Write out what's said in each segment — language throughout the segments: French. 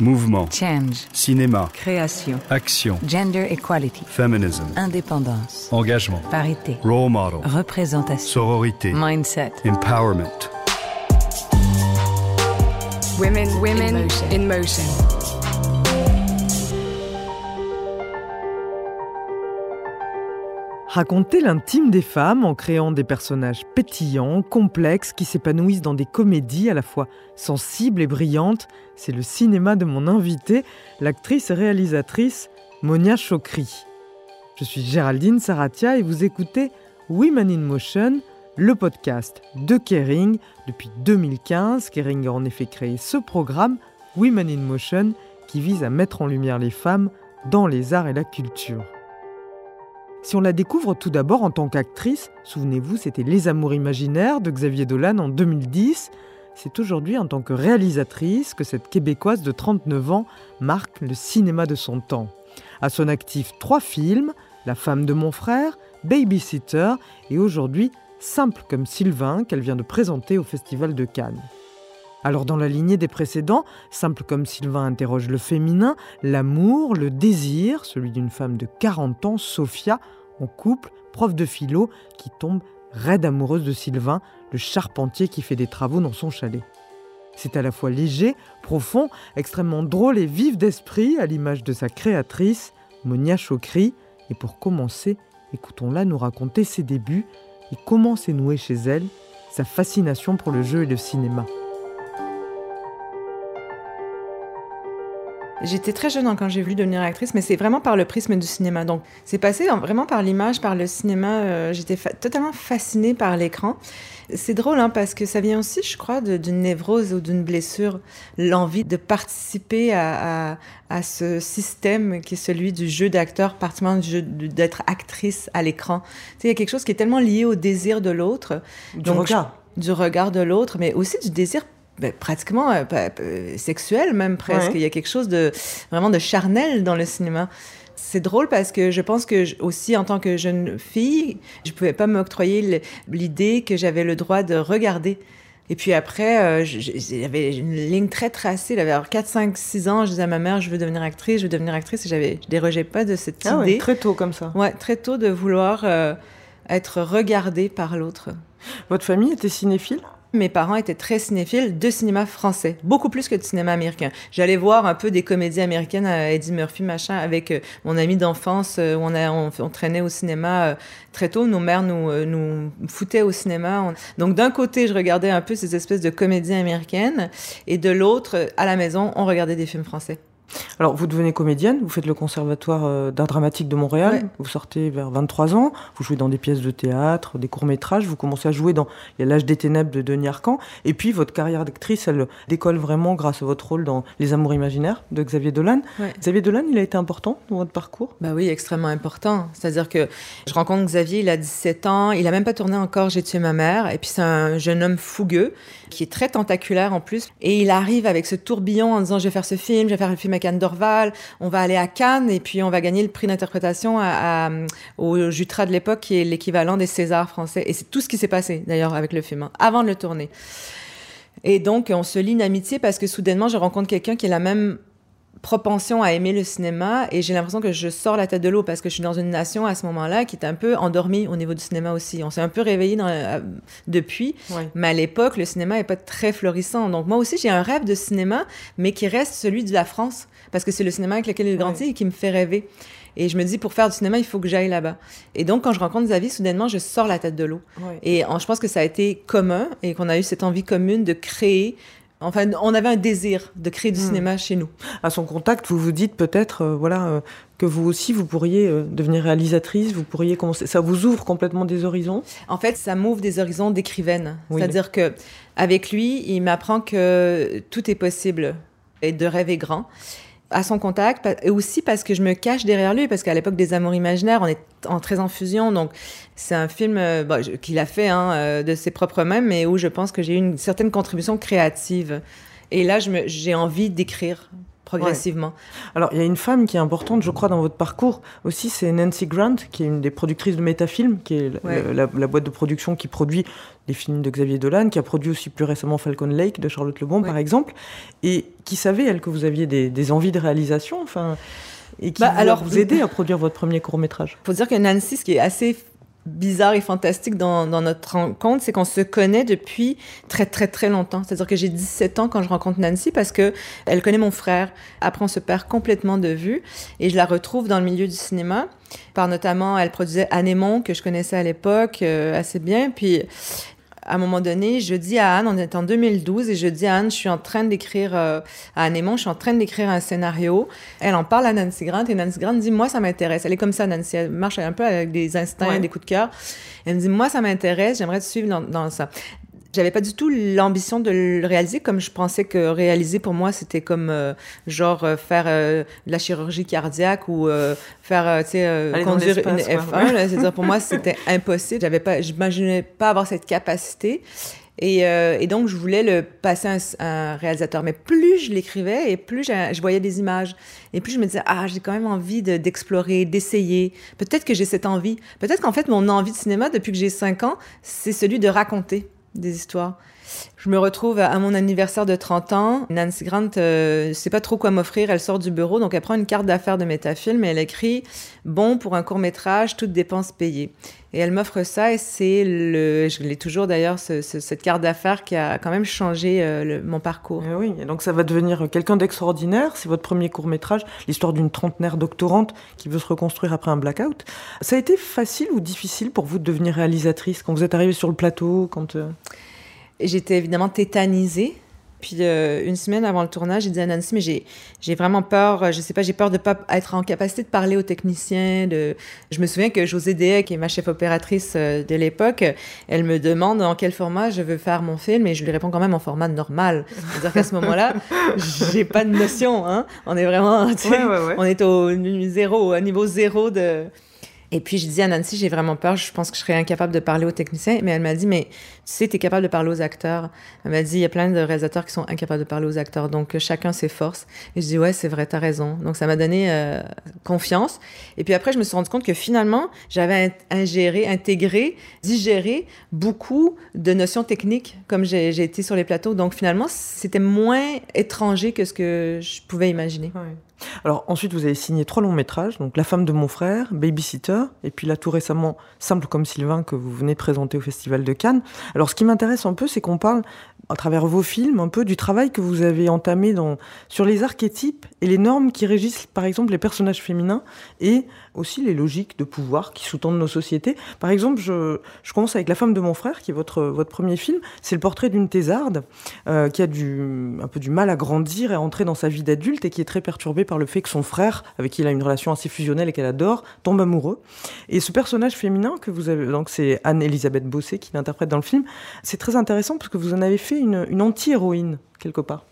Mouvement. Change. Cinéma. Création. Action. Gender equality. Feminism. Indépendance. Engagement. Parité. Role model. Représentation. Sororité. Mindset. Empowerment. Women, women In motion. in motion. Raconter l'intime des femmes en créant des personnages pétillants, complexes, qui s'épanouissent dans des comédies à la fois sensibles et brillantes, c'est le cinéma de mon invitée, l'actrice et réalisatrice Monia Chokri. Je suis Géraldine Saratia et vous écoutez Women in Motion, le podcast de Kering. Depuis 2015, Kering a en effet créé ce programme, Women in Motion, qui vise à mettre en lumière les femmes dans les arts et la culture. Si on la découvre tout d'abord en tant qu'actrice, souvenez-vous, c'était Les Amours imaginaires de Xavier Dolan en 2010. C'est aujourd'hui en tant que réalisatrice que cette Québécoise de 39 ans marque le cinéma de son temps. À son actif, trois films La femme de mon frère, Babysitter et aujourd'hui Simple comme Sylvain qu'elle vient de présenter au Festival de Cannes. Alors dans la lignée des précédents, Simple comme Sylvain interroge le féminin, l'amour, le désir, celui d'une femme de 40 ans, Sophia, en couple, prof de philo, qui tombe raide amoureuse de Sylvain, le charpentier qui fait des travaux dans son chalet. C'est à la fois léger, profond, extrêmement drôle et vif d'esprit, à l'image de sa créatrice, Monia Chokri. Et pour commencer, écoutons-la nous raconter ses débuts et comment s'est nouée chez elle sa fascination pour le jeu et le cinéma. J'étais très jeune hein, quand j'ai voulu devenir actrice, mais c'est vraiment par le prisme du cinéma. Donc, c'est passé vraiment par l'image, par le cinéma. euh, J'étais fa- totalement fascinée par l'écran. C'est drôle hein, parce que ça vient aussi, je crois, d'une névrose ou d'une blessure, l'envie de participer à, à- à ce système qui est celui du jeu d'acteur, particulièrement du jeu d'être actrice à l'écran. Tu sais, il y a quelque chose qui est tellement lié au désir de l'autre Du regard. du regard de l'autre, mais aussi du désir ben, pratiquement euh, euh, sexuel même presque. Ouais. Il y a quelque chose de vraiment de charnel dans le cinéma. C'est drôle parce que je pense que je- aussi en tant que jeune fille, je pouvais pas m'octroyer l'idée que j'avais le droit de regarder. Et puis après, euh, j'avais une ligne très tracée. J'avais 4, 5, 6 ans. Je disais à ma mère, je veux devenir actrice, je veux devenir actrice. Et j'avais, je dérogeais pas de cette Ah ouais, idée. très tôt comme ça. Ouais, très tôt de vouloir euh, être regardée par l'autre. Votre famille était cinéphile? Mes parents étaient très cinéphiles de cinéma français, beaucoup plus que de cinéma américain. J'allais voir un peu des comédies américaines, Eddie Murphy, machin, avec euh, mon ami d'enfance. euh, on, a, on, traînait au cinéma euh, très tôt. Nos mères nous, nous foutaient au cinéma. On- Donc d'un côté, je regardais un peu ces espèces de comédies américaines, et de l'autre, à la maison, on regardait des films français. Alors, vous devenez comédienne, vous faites le Conservatoire euh, d'art dramatique de Montréal, Ouais. vous sortez vers 23 ans, vous jouez dans des pièces de théâtre, des courts-métrages, vous commencez à jouer dans Il y a l'âge des ténèbres de Denis Arcand, et puis votre carrière d'actrice, elle décolle vraiment grâce à votre rôle dans Les Amours imaginaires de Xavier Dolan. Ouais. Xavier Dolan, il a été important dans votre parcours? Bah oui, extrêmement important. C'est-à-dire que je rencontre Xavier, il a 17 ans, il a même pas tourné encore J'ai tué ma mère, et puis c'est un jeune homme fougueux qui est très tentaculaire en plus, et il arrive avec ce tourbillon en disant je vais faire ce film, je vais faire le film à Cannes d'Orval, on va aller à Cannes et puis on va gagner le prix d'interprétation au Jutra de l'époque qui est l'équivalent des Césars français, et c'est tout ce qui s'est passé d'ailleurs avec le film hein, avant de le tourner. Et donc on se lie une amitié parce que soudainement je rencontre quelqu'un qui a la même propension à aimer le cinéma et j'ai l'impression que je sors la tête de l'eau parce que je suis dans une nation à ce moment-là qui est un peu endormie au niveau du cinéma aussi. On s'est un peu réveillé euh, depuis, Ouais. mais à l'époque, le cinéma n'est pas très florissant. Donc moi aussi, j'ai un rêve de cinéma, mais qui reste celui de la France parce que c'est le cinéma avec lequel j'ai grandi et qui me fait rêver. Et je me dis, pour faire du cinéma, il faut que j'aille là-bas. Et donc, quand je rencontre Xavier, soudainement, je sors la tête de l'eau. Et en- je pense que ça a été commun et qu'on a eu cette envie commune de créer. Enfin, on avait un désir de créer du Hmm. cinéma chez nous. À son contact, vous vous dites peut-être euh, voilà, euh, que vous aussi, vous pourriez euh, devenir réalisatrice, vous pourriez commencer. Ça vous ouvre complètement des horizons? En fait, ça m'ouvre des horizons d'écrivaine. Oui. C'est-à-dire que avec lui, il m'apprend que tout est possible et de rêver grand. À son contact, et aussi parce que je me cache derrière lui, parce qu'à l'époque des Amours imaginaires, on est en très en fusion, donc c'est un film euh, je- qu'il a fait hein, euh, de ses propres mains, mais où je pense que j'ai eu une certaine contribution créative. Et là, j'ai envie d'écrire progressivement. Alors, il y a une femme qui est importante, je crois, dans votre parcours aussi, c'est Nancy Grant, qui est une des productrices de Métafilm, qui est la- Ouais. la, la boîte de production qui produit les films de Xavier Dolan, qui a produit aussi plus récemment Falcon Lake de Charlotte Lebon, Ouais. par exemple, et qui savait, elle, que vous aviez des, des envies de réalisation, enfin, et qui Bah, vous, alors- vous aider à produire votre premier court-métrage. faut dire que Nancy, ce qui est assez bizarre et fantastique dans, notre rencontre, c'est qu'on se connaît depuis très très très longtemps. C'est-à-dire que j'ai 17 ans quand je rencontre Nancy parce que elle connaît mon frère. Après, on se perd complètement de vue et je la retrouve dans le milieu du cinéma. Par notamment, elle produisait Anémon que je connaissais à l'époque euh, assez bien. Puis à un moment donné, je dis à Anne, on est en 2012, et je dis à Anne, je suis en train d'écrire, euh, à Anémon, je suis en train d'écrire un scénario. Elle en parle à Nancy Grant, et Nancy Grant dit, moi, ça m'intéresse. Elle est comme ça, Nancy. Elle marche un peu avec des instincts, Ouais. des coups de cœur. Elle me dit, moi, ça m'intéresse, j'aimerais te suivre dans, dans ça. J'avais pas du tout l'ambition de le réaliser, comme je pensais que réaliser pour moi, c'était comme, euh, genre, euh, faire euh, de la chirurgie cardiaque ou euh, faire, euh, tu sais, euh, conduire une l'espace, F1. ouais. là. C'est-à-dire, pour moi, c'était impossible. J'avais pas, j'imaginais pas avoir cette capacité. Et, euh, et donc, je voulais le passer à un, un réalisateur. Mais plus je l'écrivais et plus je, voyais des images. Et plus je me disais, ah, j'ai quand même envie de- d'explorer, d'essayer. Peut-être que j'ai cette envie. Peut-être qu'en fait, mon envie de cinéma, depuis que j'ai 5 ans, c'est celui de raconter des histoires. Je me retrouve à mon anniversaire de 30 ans. Nancy Grant euh, sait pas trop quoi m'offrir. Elle sort du bureau, donc elle prend une carte d'affaires de Métafilm et elle écrit Bon pour un court métrage, toutes dépenses payées. Et elle m'offre ça et c'est le, je l'ai toujours d'ailleurs, ce- ce- cette carte d'affaires qui a quand même changé euh, mon parcours. Eh oui, et donc ça va devenir quelqu'un d'extraordinaire. C'est votre premier court métrage, l'histoire d'une trentenaire doctorante qui veut se reconstruire après un blackout. Ça a été facile ou difficile pour vous de devenir réalisatrice quand vous êtes arrivée sur le plateau quand euh, Et J'étais évidemment tétanisée. Puis euh, une semaine avant le tournage, j'ai dit à Nancy, mais j'ai j'ai vraiment peur, euh, je sais pas, j'ai peur de pas être en capacité de parler aux techniciens. De... Je me souviens que José Deshaies, qui est ma chef opératrice euh, de l'époque, elle me demande dans quel format je veux faire mon film et je lui réponds quand même en format normal. C'est-à-dire qu'à ce moment-là, j'ai pas de notion. Hein? On est vraiment, Ouais, ouais, ouais. on est au zéro, au niveau zéro de. Et puis, je dis à Nancy, j'ai vraiment peur, je pense que je serais incapable de parler aux techniciens. Mais elle m'a dit, mais sais, tu es capable de parler aux acteurs. Elle m'a dit, il y a plein de réalisateurs qui sont incapables de parler aux acteurs. Donc, euh, chacun ses forces. Et je dis, ouais, c'est vrai, t'as raison. Donc, ça m'a donné euh, confiance. Et puis après, je me suis rendu compte que finalement, j'avais in- ingéré, intégré, digéré beaucoup de notions techniques comme j'ai j'ai été sur les plateaux. Donc, finalement, c'était moins étranger que ce que je pouvais imaginer. Alors ensuite, vous avez signé trois longs métrages, donc La femme de mon frère, Babysitter, et puis là tout récemment, Simple comme Sylvain, que vous venez de présenter au Festival de Cannes. Alors ce qui m'intéresse un peu, c'est qu'on parle, à travers vos films, un peu du travail que vous avez entamé dans, sur les archétypes et les normes qui régissent, par exemple, les personnages féminins et aussi les logiques de pouvoir qui sous-tendent nos sociétés. Par exemple, je, commence avec La femme de mon frère, qui est votre, votre premier film. C'est le portrait d'une thésarde euh, qui a du, un peu du mal à grandir et à entrer dans sa vie d'adulte et qui est très perturbée par le fait que son frère, avec qui il a une relation assez fusionnelle et qu'elle adore, tombe amoureux. Et ce personnage féminin que vous avez, donc c'est Anne-Elisabeth Bossé qui l'interprète dans le film, c'est très intéressant parce que vous en avez fait une anti-héroïne, quelque part.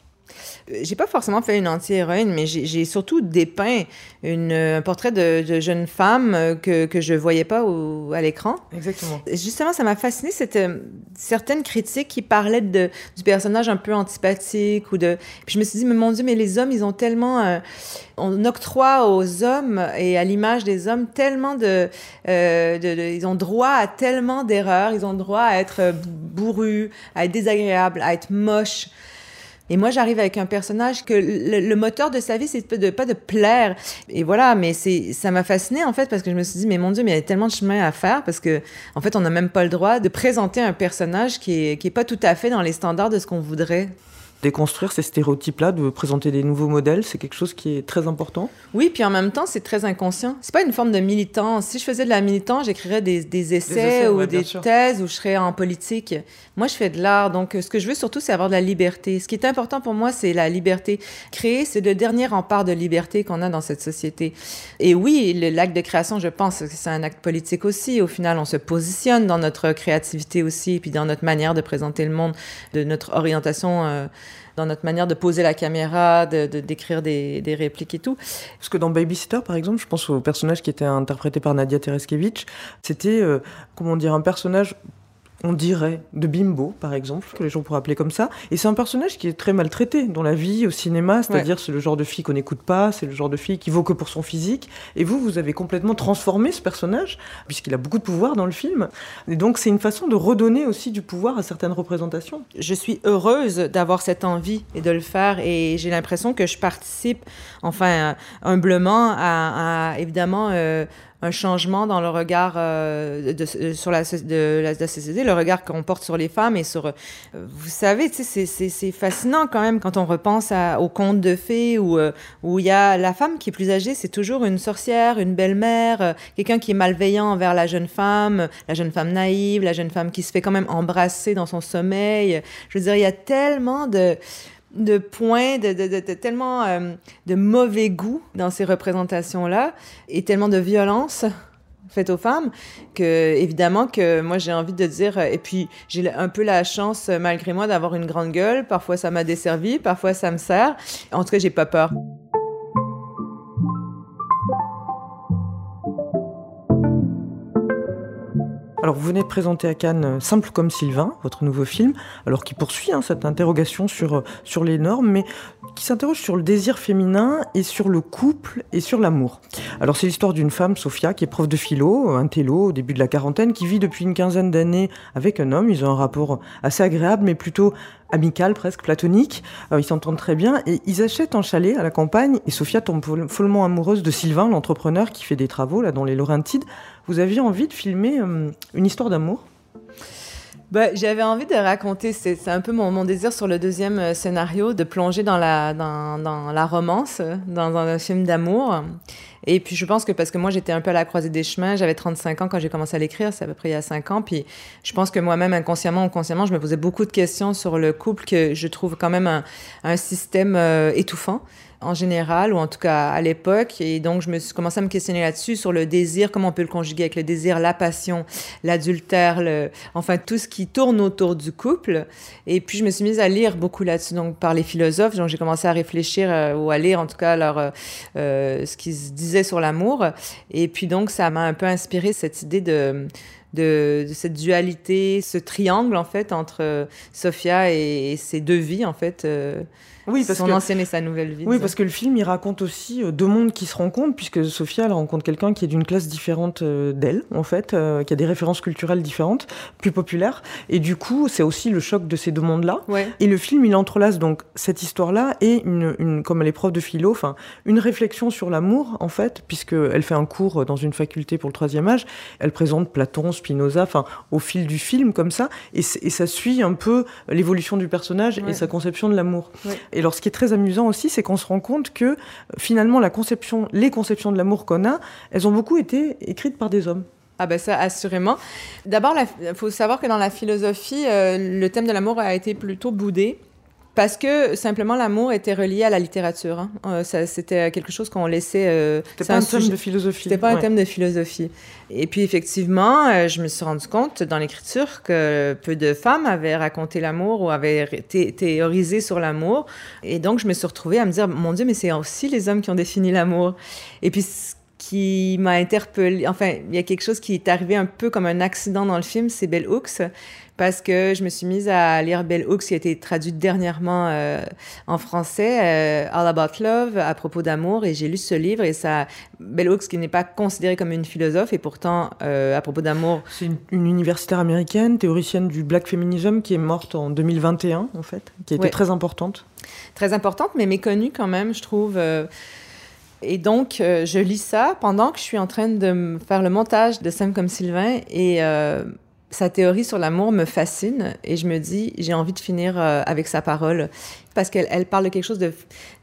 Euh, J'ai pas forcément fait une anti-héroïne, mais j'ai surtout dépeint une, un portrait de, de jeune femme euh, que, que je voyais pas au- à l'écran. Exactement. Justement, ça m'a fasciné cette euh, certaines critiques qui parlaient de, du personnage un peu antipathique ou de. Puis je me suis dit, mais mon Dieu, mais les hommes, ils ont tellement, euh, on octroie aux hommes et à l'image des hommes tellement de, euh, de- de- ils ont droit à tellement d'erreurs, ils ont droit à être bourrus, à être désagréables, à être moches. Et moi, j'arrive avec un personnage que le, moteur de sa vie, c'est pas de, pas de plaire. Et voilà, mais c'est, ça m'a fasciné en fait parce que je me suis dit, mais mon Dieu, mais il y a tellement de chemin à faire parce que en fait, on n'a même pas le droit de présenter un personnage qui est, qui est pas tout à fait dans les standards de ce qu'on voudrait. Déconstruire ces stéréotypes-là, de présenter des nouveaux modèles, c'est quelque chose qui est très important. Oui, puis en même temps, c'est très inconscient. C'est pas une forme de militant. Si je faisais de la militant, j'écrirais des, des essais, essais, ou ouais, des thèses ou je serais en politique. Moi, je fais de l'art. Donc, ce que je veux surtout, c'est avoir de la liberté. Ce qui est important pour moi, c'est la liberté. Créer, c'est le dernier rempart de liberté qu'on a dans cette société. Et oui, l'acte de création, je pense que c'est un acte politique aussi. Au final, on se positionne dans notre créativité aussi, puis dans notre manière de présenter le monde, de notre orientation. euh, dans notre manière de poser la caméra, de d'écrire des, des répliques et tout. Parce que dans Babysitter, par exemple, je pense au personnage qui était interprété par Nadia Tereskevich, c'était, euh, comment dire, un personnage on dirait, de Bimbo, par exemple, que les gens pourraient appeler comme ça. Et c'est un personnage qui est très maltraité dans la vie, au cinéma, c'est-à-dire c'est le genre de fille qu'on n'écoute pas, c'est le genre de fille qui vaut que pour son physique. Et vous, vous avez complètement transformé ce personnage, puisqu'il a beaucoup de pouvoir dans le film. Et donc c'est une façon de redonner aussi du pouvoir à certaines représentations. Je suis heureuse d'avoir cette envie et de le faire, et j'ai l'impression que je participe, enfin, humblement, à, évidemment... Euh, un changement dans le regard euh, de, euh, sur la, de, la, société, le regard qu'on porte sur les femmes et sur... Euh, vous savez, c'est fascinant quand même quand on repense à, aux contes de fées où où il y a la femme qui est plus âgée, c'est toujours une sorcière, une belle-mère, quelqu'un qui est malveillant envers la jeune femme, la jeune femme naïve, la jeune femme qui se fait quand même embrasser dans son sommeil. Je veux dire, il y a tellement de de points, de, tellement euh, de mauvais goût dans ces représentations-là et tellement de violence faite aux femmes que évidemment que moi j'ai envie de dire et puis j'ai un peu la chance malgré moi d'avoir une grande gueule. Parfois ça m'a desservi parfois ça me sert. En tout cas j'ai pas peur Alors vous venez de présenter à Cannes euh, Simple comme Sylvain, votre nouveau film, alors qui poursuit hein, cette interrogation sur, euh, sur les normes, mais qui s'interroge sur le désir féminin et sur le couple et sur l'amour. Alors c'est l'histoire d'une femme, Sophia, qui est prof de philo, un télo au début de la quarantaine, qui vit depuis une quinzaine d'années avec un homme. Ils ont un rapport assez agréable, mais plutôt amical, presque platonique. Euh, ils s'entendent très bien et ils achètent un chalet à la campagne. Et Sophia tombe follement amoureuse de Sylvain, l'entrepreneur qui fait des travaux là dans les Laurentides. Vous aviez envie de filmer euh, une histoire d'amour? Bah, J'avais envie de raconter, c'est un peu mon, mon, désir sur le deuxième euh, scénario, de plonger dans la, dans, dans la romance, dans, dans un film d'amour. Et puis je pense que parce que moi j'étais un peu à la croisée des chemins, j'avais 35 ans quand j'ai commencé à l'écrire, c'est à peu près il y a 5 ans, puis je pense que moi-même inconsciemment ou consciemment, je me posais beaucoup de questions sur le couple que je trouve quand même un, un système euh, étouffant en général, ou en tout cas à l'époque. Et donc, je me suis commencé à me questionner là-dessus, sur le désir, comment on peut le conjuguer avec le désir, la passion, l'adultère, le... enfin tout ce qui tourne autour du couple. Et puis, je me suis mise à lire beaucoup là-dessus, donc par les philosophes. Donc, j'ai commencé à réfléchir euh, ou à lire en tout cas leur, euh, euh, ce qu'ils disaient sur l'amour. Et puis, donc, ça m'a un peu inspiré cette idée de de, cette dualité, ce triangle en fait entre Sophia et, ses deux vies en fait. Oui, parce son que, ancienne et sa nouvelle vie. Oui, parce que le film, il raconte aussi euh, deux mondes qui se rencontrent, puisque Sophia, elle rencontre quelqu'un qui est d'une classe différente euh, d'elle, en fait, euh, qui a des références culturelles différentes, plus populaires. Et du coup, c'est aussi le choc de ces deux mondes-là. Et le film, il entrelace donc cette histoire-là et une, une, comme elle est prof de philo, enfin, une réflexion sur l'amour, en fait, puisqu'elle fait un cours dans une faculté pour le troisième âge. Elle présente Platon, Spinoza, enfin, au fil du film, comme ça. Et, et ça suit un peu l'évolution du personnage et sa conception de l'amour. Et alors, ce qui est très amusant aussi, c'est qu'on se rend compte que finalement, la conception, les conceptions de l'amour qu'on a, elles ont beaucoup été écrites par des hommes. Ah ben ça, assurément. D'abord, il faut savoir que dans la philosophie, euh, le thème de l'amour a été plutôt boudé. Parce que simplement l'amour était relié à la littérature. Hein. Euh, c'était quelque chose qu'on laissait. Euh, c'était pas un, thème de philosophie. C'était pas un thème de philosophie. Et puis effectivement, euh, je me suis rendu compte dans l'écriture que peu de femmes avaient raconté l'amour ou avaient théorisé sur l'amour. Et donc je me suis retrouvée à me dire, mon Dieu, mais c'est aussi les hommes qui ont défini l'amour. Et puis ce qui m'a interpellée, enfin, il y a quelque chose qui est arrivé un peu comme un accident dans le film, c'est Bell Hooks parce que je me suis mise à lire Bell Hooks qui a été traduite dernièrement euh, en français, euh, All About Love, à propos d'amour, et j'ai lu ce livre et ça, Bell Hooks qui n'est pas considérée comme une philosophe et pourtant euh, à propos d'amour. C'est une, universitaire américaine, théoricienne du black feminism qui est morte en 2021 en fait, qui a été très importante. Très importante, mais méconnue quand même, je trouve. Et donc, je lis ça pendant que je suis en train de faire le montage de Sam comme Sylvain et sa théorie sur l'amour me fascine et je me dis, j'ai envie de finir euh, avec sa parole parce qu'elle elle parle de quelque chose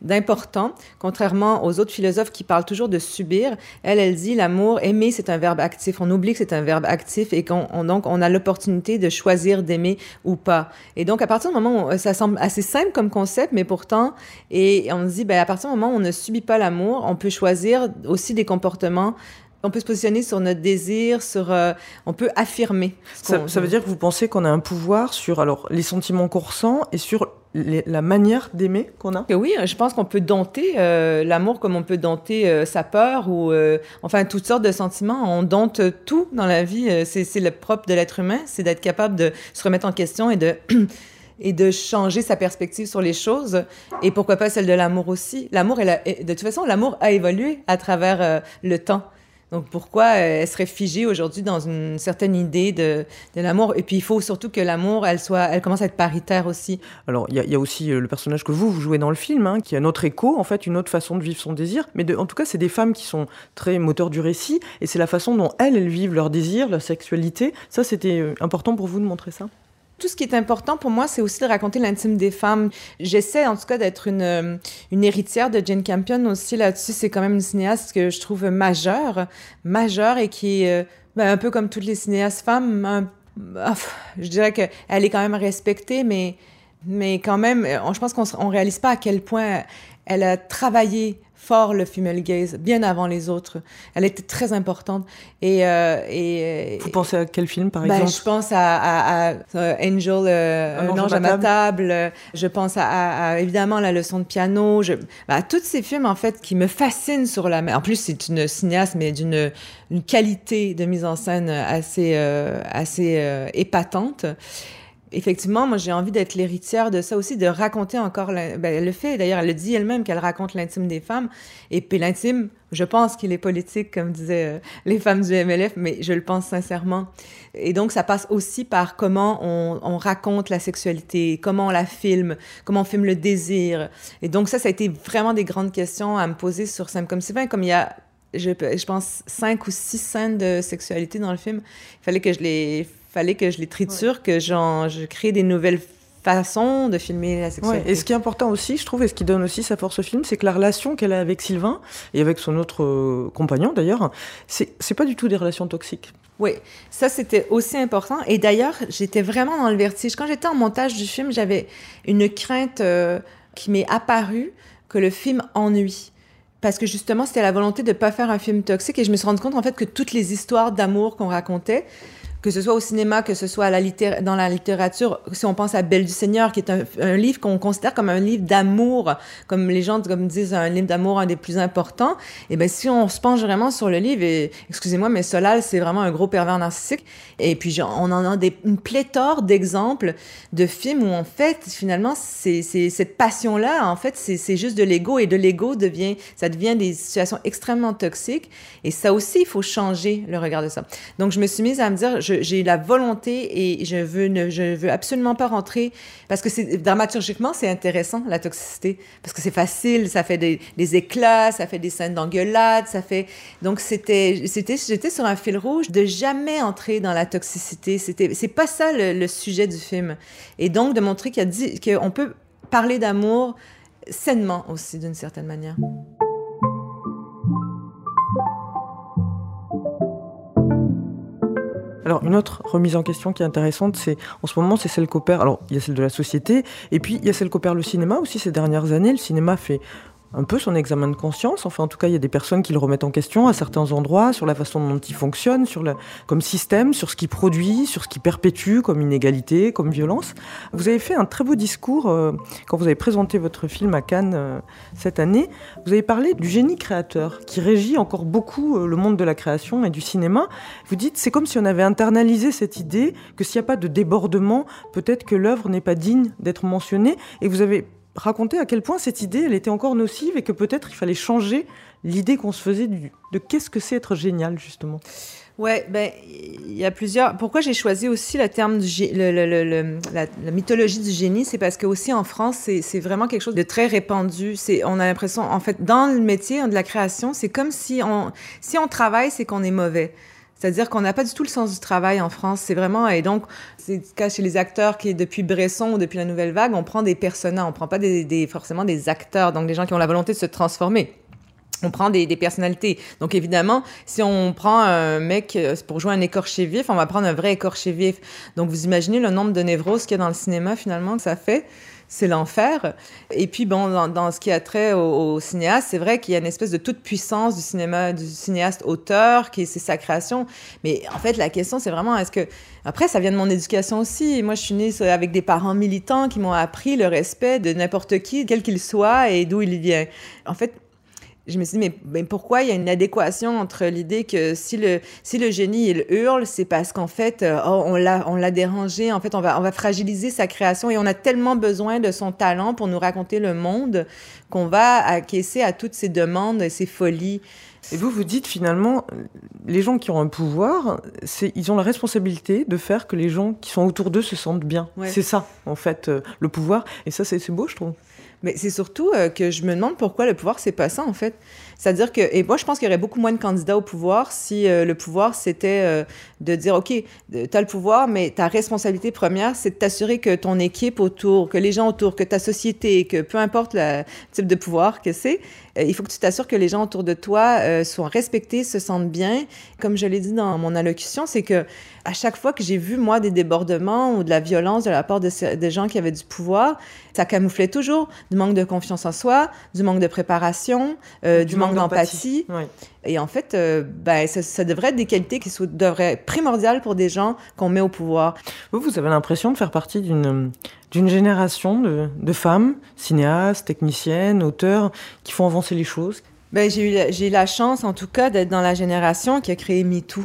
d'important, contrairement aux autres philosophes qui parlent toujours de subir. Elle, elle dit l'amour, aimer, c'est un verbe actif. On oublie que c'est un verbe actif et qu'on donc on a l'opportunité de choisir d'aimer ou pas. Et donc à partir du moment où ça semble assez simple comme concept, mais pourtant, et on dit, ben à partir du moment où on ne subit pas l'amour, on peut choisir aussi des comportements on peut se positionner sur notre désir, sur, euh, on peut affirmer. Ça, veut dire que vous pensez qu'on a un pouvoir sur alors les sentiments qu'on ressent et sur les- la manière d'aimer qu'on a? Oui, je pense qu'on peut dompter euh, l'amour comme on peut dompter euh, sa peur ou enfin toutes sortes de sentiments. On dompte tout dans la vie. C'est le propre de l'être humain, c'est d'être capable de se remettre en question et de et de changer sa perspective sur les choses. Et pourquoi pas celle de l'amour aussi. L'amour, de toute façon, l'amour a évolué à travers euh, le temps. Donc pourquoi euh, elle serait figée aujourd'hui dans une certaine idée de, de l'amour? Et puis il faut surtout que l'amour, elle soit, elle commence à être paritaire aussi. Alors, il y, a- aussi euh, le personnage que vous, vous jouez dans le film, hein, qui a notre écho, en fait, une autre façon de vivre son désir. Mais en tout cas, c'est des femmes qui sont très moteurs du récit, et c'est la façon dont elles, elles vivent leur désir, leur sexualité. Ça, c'était euh, important pour vous de montrer ça? Tout ce qui est important pour moi, c'est aussi de raconter l'intime des femmes. J'essaie en tout cas d'être une, euh, une héritière de Jane Campion aussi là-dessus. C'est quand même une cinéaste que je trouve majeure, majeure et qui euh, ben, un peu comme toutes les cinéastes femmes. ah, je dirais qu'elle est quand même respectée, mais, mais quand même, euh, je pense qu'on ne réalise pas à quel point elle a travaillé fort le female gaze, bien avant les autres. Elle était très importante. Et, euh, et, Vous pensez à quel film, par ben, exemple je pense à, à- à, euh, Angel, euh, Un ange à ma table. Euh, Je pense à, à- à, évidemment la leçon de piano. Je, ben, à tous ces films en fait qui me fascinent sur la. En plus, c'est une cinéaste mais d'une une qualité de mise en scène assez euh, assez euh, épatante. Effectivement, moi j'ai envie d'être l'héritière de ça aussi, de raconter encore. Ben, elle le fait d'ailleurs, elle le dit elle-même qu'elle raconte l'intime des femmes. Et puis l'intime, je pense qu'il est politique, comme disaient euh, les femmes du MLF, mais je le pense sincèrement. Et donc ça passe aussi par comment on, on raconte la sexualité, comment on la filme, comment on filme le désir. Et donc ça, ça a été vraiment des grandes questions à me poser sur Sam comme Sylvain, comme il y a je pense, cinq ou six scènes de sexualité dans le film. Il fallait que je les, fallait que je les triture, que j'en, je crée des nouvelles façons de filmer la Ouais, sexualité. Et ce qui est important aussi, je trouve, et ce qui donne aussi sa force au film, c'est que la relation qu'elle a avec Sylvain, et avec son autre euh, compagnon d'ailleurs, c'est c'est pas du tout des relations toxiques. Oui, ça c'était aussi important. Et d'ailleurs, j'étais vraiment dans le vertige. Quand j'étais en montage du film, j'avais une crainte euh, qui m'est apparue que le film ennuie. Parce que justement, c'était la volonté de ne pas faire un film toxique. Et je me suis rendu compte en fait que toutes les histoires d'amour qu'on racontait, que ce soit au cinéma, que ce soit dans la littérature, si on pense à Belle du Seigneur, qui est un, livre qu'on considère comme un livre d'amour, comme les gens comme disent un livre d'amour un des plus importants, et ben si on se penche vraiment sur le livre, et excusez-moi, mais Solal, c'est vraiment un gros pervers narcissique, et puis on en a une pléthore d'exemples de films où en fait, finalement, cette passion-là, en fait, c'est juste de l'ego, et de l'ego devient, ça devient des situations extrêmement toxiques, et ça aussi, il faut changer le regard de ça. Donc, je me suis mise à me dire, j'ai la volonté et je veux, ne, je veux absolument pas rentrer parce que dramaturgiquement c'est intéressant la toxicité parce que c'est facile, ça fait des, éclats, ça fait des scènes d'engueulade, ça fait donc c'était c'était j'étais sur un fil rouge de jamais entrer dans la toxicité. C'était c'est pas ça le, le sujet du film et donc de montrer qu'il y a qu'on peut parler d'amour sainement aussi d'une certaine manière. Alors, une autre remise en question qui est intéressante, c'est en ce moment, c'est celle qu'opère. Alors, il y a celle de la société, et puis il y a celle qu'opère le cinéma aussi ces dernières années. Le cinéma fait un peu son examen de conscience. Enfin, en tout cas, il y a des personnes qui le remettent en question à certains endroits, sur la façon dont il fonctionne, sur le, comme système, sur ce qu'il produit, sur ce qu'il perpétue comme inégalité, comme violence. Vous avez fait un très beau discours euh, quand vous avez présenté votre film à Cannes euh, cette année. Vous avez parlé du génie créateur qui régit encore beaucoup euh, le monde de la création et du cinéma. Vous dites, c'est comme si on avait internalisé cette idée que s'il n'y a pas de débordement, peut-être que l'œuvre n'est pas digne d'être mentionnée. Et vous avez raconté à quel point cette idée, elle était encore nocive et que peut-être il fallait changer l'idée qu'on se faisait du, de qu'est-ce que c'est être génial, justement. Ouais, ben il y a plusieurs. Pourquoi j'ai choisi aussi le terme du le, le- le- la, mythologie du génie, c'est parce que aussi en France, c'est vraiment quelque chose de très répandu. C'est on a l'impression, en fait, dans le métier de la création, c'est comme si on si on travaille, c'est qu'on est mauvais. C'est-à-dire qu'on n'a pas du tout le sens du travail en France. C'est vraiment et donc c'est le cas chez les acteurs qui depuis Bresson ou depuis la Nouvelle Vague, on prend des personnages, on prend pas des- forcément des acteurs, donc des gens qui ont la volonté de se transformer on prend des, des, personnalités. Donc évidemment, si on prend un mec euh, pour jouer un écorché vif, on va prendre un vrai écorché vif. Donc vous imaginez le nombre de névroses qu'il y a dans le cinéma finalement que ça fait. C'est l'enfer. Et puis, bon, dans, ce qui a trait au, au cinéaste, c'est vrai qu'il y a une espèce de toute puissance du cinéma, du cinéaste auteur, qui c'est sa création. Mais en fait, la question, c'est vraiment, est-ce que... Après, ça vient de mon éducation aussi. Moi, je suis née avec des parents militants qui m'ont appris le respect de n'importe qui, quel qu'il soit et d'où il vient. En fait, je me suis dit, mais, pourquoi il y a une adéquation entre l'idée que si le, si le génie, il hurle, c'est parce qu'en fait, euh, oh, on l'a, dérangé, en fait, on va, on va fragiliser sa création et on a tellement besoin de son talent pour nous raconter le monde qu'on va acquiescer à toutes ces demandes et ces folies. Et vous, vous dites finalement, les gens qui ont un pouvoir, ils ont la responsabilité de faire que les gens qui sont autour d'eux se sentent bien. Ouais. C'est ça, en fait, euh, le pouvoir. Et ça, c'est beau, je trouve. Mais c'est surtout euh, que je me demande pourquoi le pouvoir, c'est pas ça, en fait. C'est-à-dire que, et moi, je pense qu'il y aurait beaucoup moins de candidats au pouvoir si euh, le pouvoir, c'était euh, de dire, OK, tu as le pouvoir, mais ta responsabilité première, c'est de t'assurer que ton équipe autour, que les gens autour, que ta société, que peu importe le type de pouvoir que c'est, euh, il faut que tu t'assures que les gens autour de toi euh, soient respectés, se sentent bien. Comme je l'ai dit dans mon allocution, c'est que à chaque fois que j'ai vu, moi, des débordements ou de la violence de la part de, de gens qui avaient du pouvoir, ça camouflait toujours du manque de confiance en soi, du manque de préparation, euh, du, du, manque, manque d'empathie. Oui. Et en fait, euh, ben, ça, ça, devrait être des qualités qui sont, devraient être primordiales pour des gens qu'on met au pouvoir. Vous, vous avez l'impression de faire partie d'une d'une génération de, de, femmes, cinéastes, techniciennes, auteurs, qui font avancer les choses? Ben, J'ai eu, eu, la chance, en tout cas, d'être dans la génération qui a créé MeToo.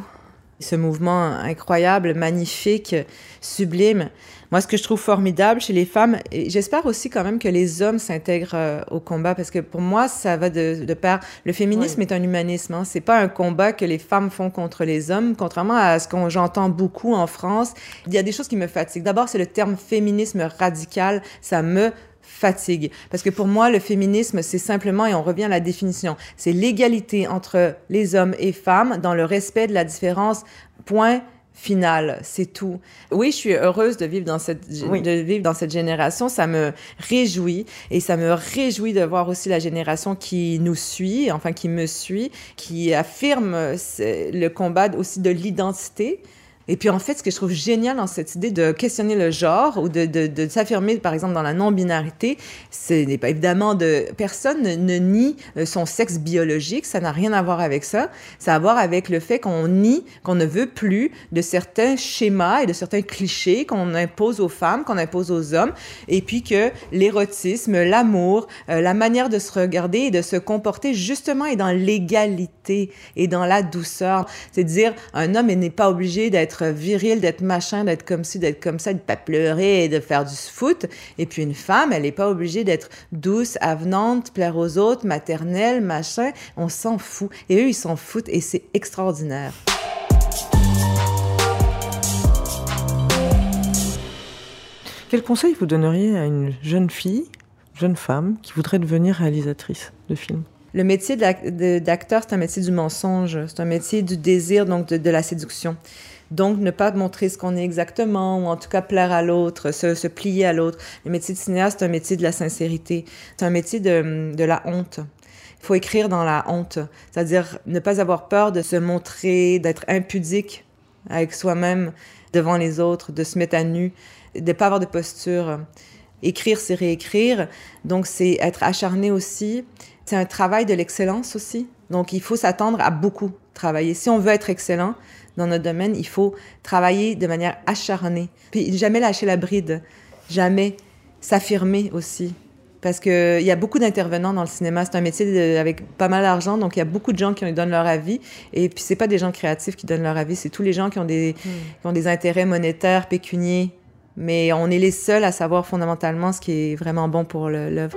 Ce mouvement incroyable, magnifique, sublime. Moi, ce que je trouve formidable chez les femmes, et j'espère aussi quand même que les hommes s'intègrent euh, au combat, parce que pour moi, ça va de, de pair. Le féminisme oui. est un humanisme. Hein. C'est pas un combat que les femmes font contre les hommes, contrairement à ce qu'on j'entends beaucoup en France. Il y a des choses qui me fatiguent. D'abord, c'est le terme féminisme radical. Ça me fatigue. Parce que pour moi, le féminisme, c'est simplement, et on revient à la définition, c'est l'égalité entre les hommes et femmes dans le respect de la différence, point final, c'est tout. Oui, je suis heureuse de vivre dans cette oui. de vivre dans cette génération, ça me réjouit et ça me réjouit de voir aussi la génération qui nous suit, enfin qui me suit, qui affirme le combat aussi de l'identité. Et puis en fait, ce que je trouve génial dans cette idée de questionner le genre ou de, s'affirmer, par exemple, dans la non-binarité, ce n'est pas évidemment de... Personne ne, nie son sexe biologique, ça n'a rien à voir avec ça. Ça a à voir avec le fait qu'on nie, qu'on ne veut plus de certains schémas et de certains clichés qu'on impose aux femmes, qu'on impose aux hommes, et puis que l'érotisme, l'amour, euh, la manière de se regarder et de se comporter, justement, est dans l'égalité et dans la douceur. C'est dire, un homme n'est pas obligé d'être viril, d'être machin, d'être comme ci, d'être comme ça, de pas pleurer et de faire du foot. Et puis une femme, elle n'est pas obligée d'être douce, avenante, plaire aux autres, maternelle, machin. On s'en fout. Et eux, ils s'en foutent et c'est extraordinaire. Quel conseil vous donneriez à une jeune fille, jeune femme, qui voudrait devenir réalisatrice de films? Le métier d'acteur, c'est un métier du mensonge, c'est un métier du désir, donc de, la séduction. Donc, ne pas montrer ce qu'on est exactement, ou en tout cas plaire à l'autre, se, se, plier à l'autre. Le métier de cinéaste, c'est un métier de la sincérité. C'est un métier de, de la honte. Il faut écrire dans la honte, c'est-à-dire ne pas avoir peur de se montrer, d'être impudique avec soi-même devant les autres, de se mettre à nu, de ne pas avoir de posture. Écrire, c'est réécrire. Donc, c'est être acharné aussi. C'est un travail de l'excellence aussi. Donc, il faut s'attendre à beaucoup travailler. Si on veut être excellent dans notre domaine, il faut travailler de manière acharnée. Puis jamais lâcher la bride. Jamais s'affirmer aussi. Parce qu'il y a beaucoup d'intervenants dans le cinéma. C'est un métier de, avec pas mal d'argent, donc il y a beaucoup de gens qui donnent leur avis. Et puis, c'est pas des gens créatifs qui donnent leur avis, c'est tous les gens qui ont, des, mmh. qui ont des intérêts monétaires, pécuniers. Mais on est les seuls à savoir fondamentalement ce qui est vraiment bon pour l'œuvre.